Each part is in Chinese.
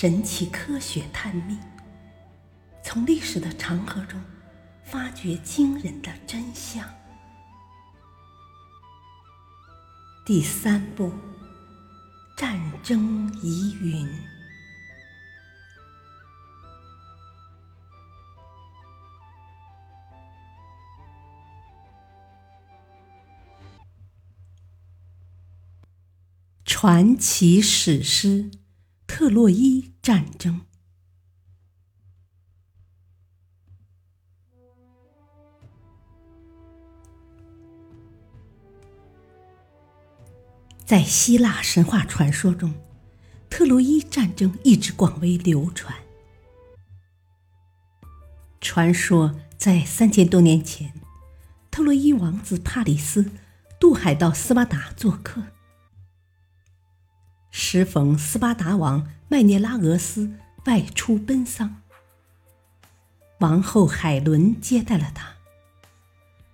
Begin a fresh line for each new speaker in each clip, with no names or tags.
神奇科学探秘，从历史的长河中发掘惊人的真相。第三部：战争疑云。传奇史诗《特洛伊战争》在希腊神话传说中，特洛伊战争一直广为流传。传说在三千多年前，特洛伊王子帕里斯渡海到斯巴达做客。时逢斯巴达王麦涅拉俄斯外出奔丧，王后海伦接待了他。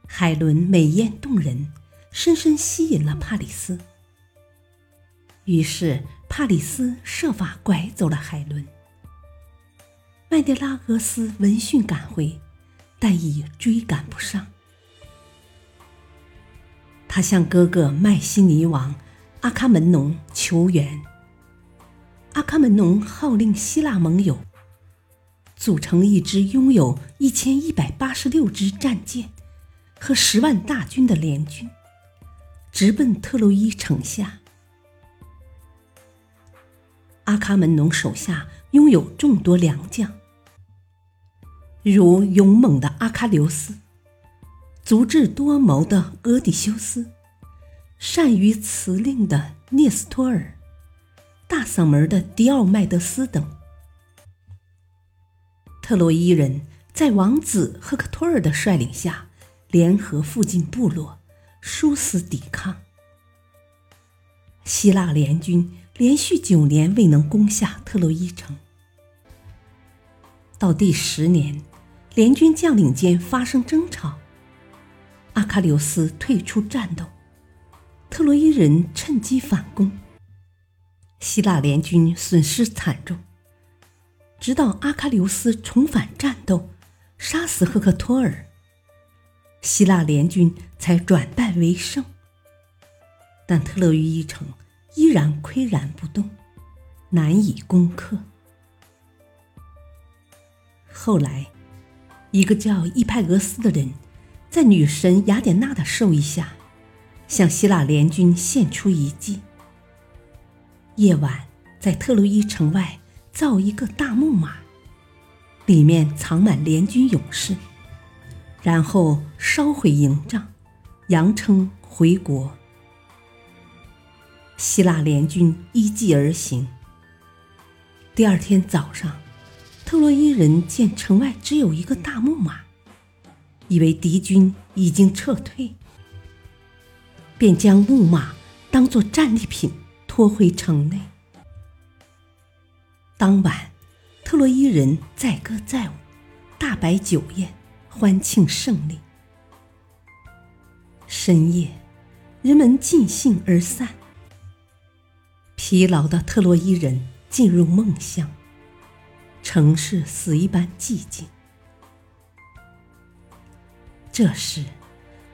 海伦美艳动人，深深吸引了帕里斯。于是帕里斯设法拐走了海伦。麦涅拉俄斯闻讯赶回，但已追赶不上。他向哥哥麦西尼王。阿喀门农求援。阿喀门农号令希腊盟友，组成一支拥有一千一百八十六支战舰和十万大军的联军，直奔特洛伊城下。阿喀门农手下拥有众多良将，如勇猛的阿喀琉斯、足智多谋的俄狄修斯。善于辞令的涅斯托尔、大嗓门的迪奥麦德斯等，特洛伊人在王子赫克托尔的率领下，联合附近部落，殊死抵抗。希腊联军连续九年未能攻下特洛伊城，到第十年，联军将领间发生争吵，阿喀琉斯退出战斗。特洛伊人趁机反攻，希腊联军损失惨重。直到阿喀琉斯重返战斗，杀死赫克托尔，希腊联军才转败为胜。但特洛伊城依然岿然不动，难以攻克。后来，一个叫伊派俄斯的人，在女神雅典娜的授意下。向希腊联军献出遗迹。夜晚，在特洛伊城外造一个大木马，里面藏满联军勇士，然后烧毁营帐，扬称回国。希腊联军依计而行。第二天早上，特洛伊人见城外只有一个大木马，以为敌军已经撤退。便将木马当作战利品拖回城内。当晚，特洛伊人载歌载舞，大摆酒宴，欢庆胜利。深夜，人们尽兴而散。疲劳的特洛伊人进入梦乡，城市死一般寂静。这时，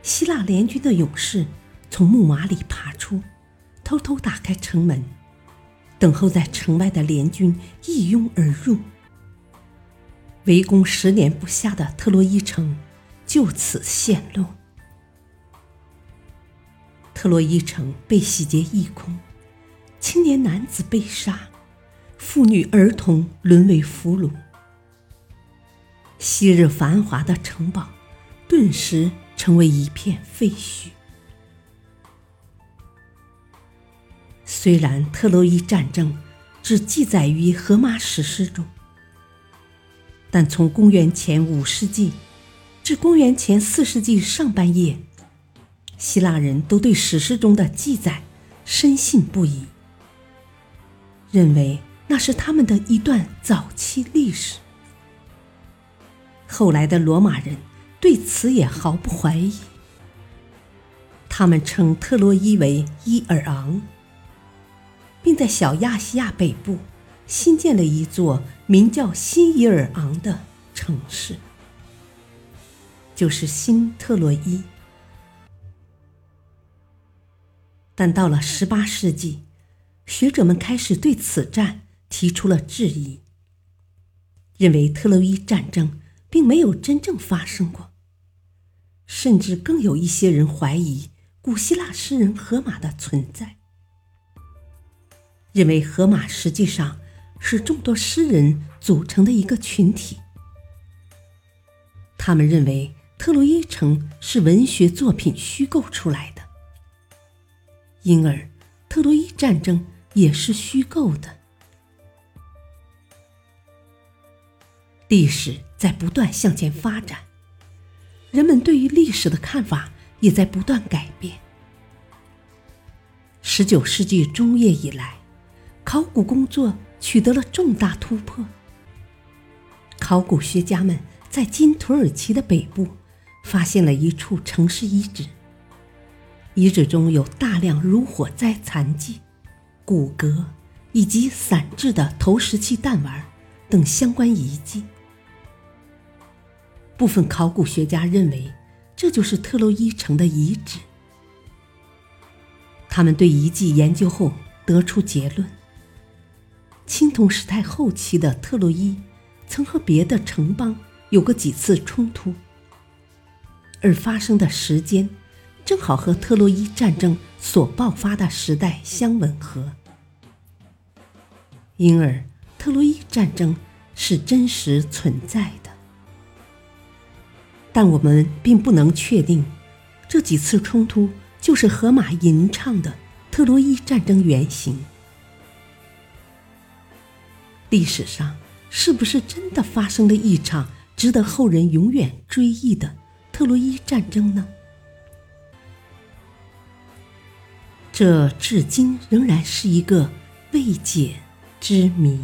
希腊联军的勇士。从木马里爬出，偷偷打开城门，等候在城外的联军一拥而入。围攻十年不下的特洛伊城就此陷落。特洛伊城被洗劫一空，青年男子被杀，妇女儿童沦为俘虏。昔日繁华的城堡，顿时成为一片废墟。虽然特洛伊战争只记载于荷马史诗中，但从公元前五世纪至公元前四世纪上半叶，希腊人都对史诗中的记载深信不疑，认为那是他们的一段早期历史。后来的罗马人对此也毫不怀疑，他们称特洛伊为伊尔昂。并在小亚细亚北部新建了一座名叫新伊尔昂的城市，就是新特洛伊。但到了十八世纪，学者们开始对此战提出了质疑，认为特洛伊战争并没有真正发生过，甚至更有一些人怀疑古希腊诗人荷马的存在，认为荷马实际上是众多诗人组成的一个群体。他们认为特洛伊城是文学作品虚构出来的。因而，特洛伊战争也是虚构的。历史在不断向前发展，人们对于历史的看法也在不断改变。十九世纪中叶以来，考古工作取得了重大突破。考古学家们在今土耳其的北部发现了一处城市遗址。遗址中有大量如火灾残迹、骨骼以及散置的投石器弹丸等相关遗迹。部分考古学家认为，这就是特洛伊城的遗址。他们对遗迹研究后得出结论：青铜时代后期的特洛伊曾和别的城邦有过几次冲突，而发生的时间。正好和特洛伊战争所爆发的时代相吻合，因而特洛伊战争是真实存在的。但我们并不能确定，这几次冲突就是荷马吟唱的特洛伊战争原型。历史上是不是真的发生了一场值得后人永远追忆的特洛伊战争呢？这至今仍然是一个未解之谜。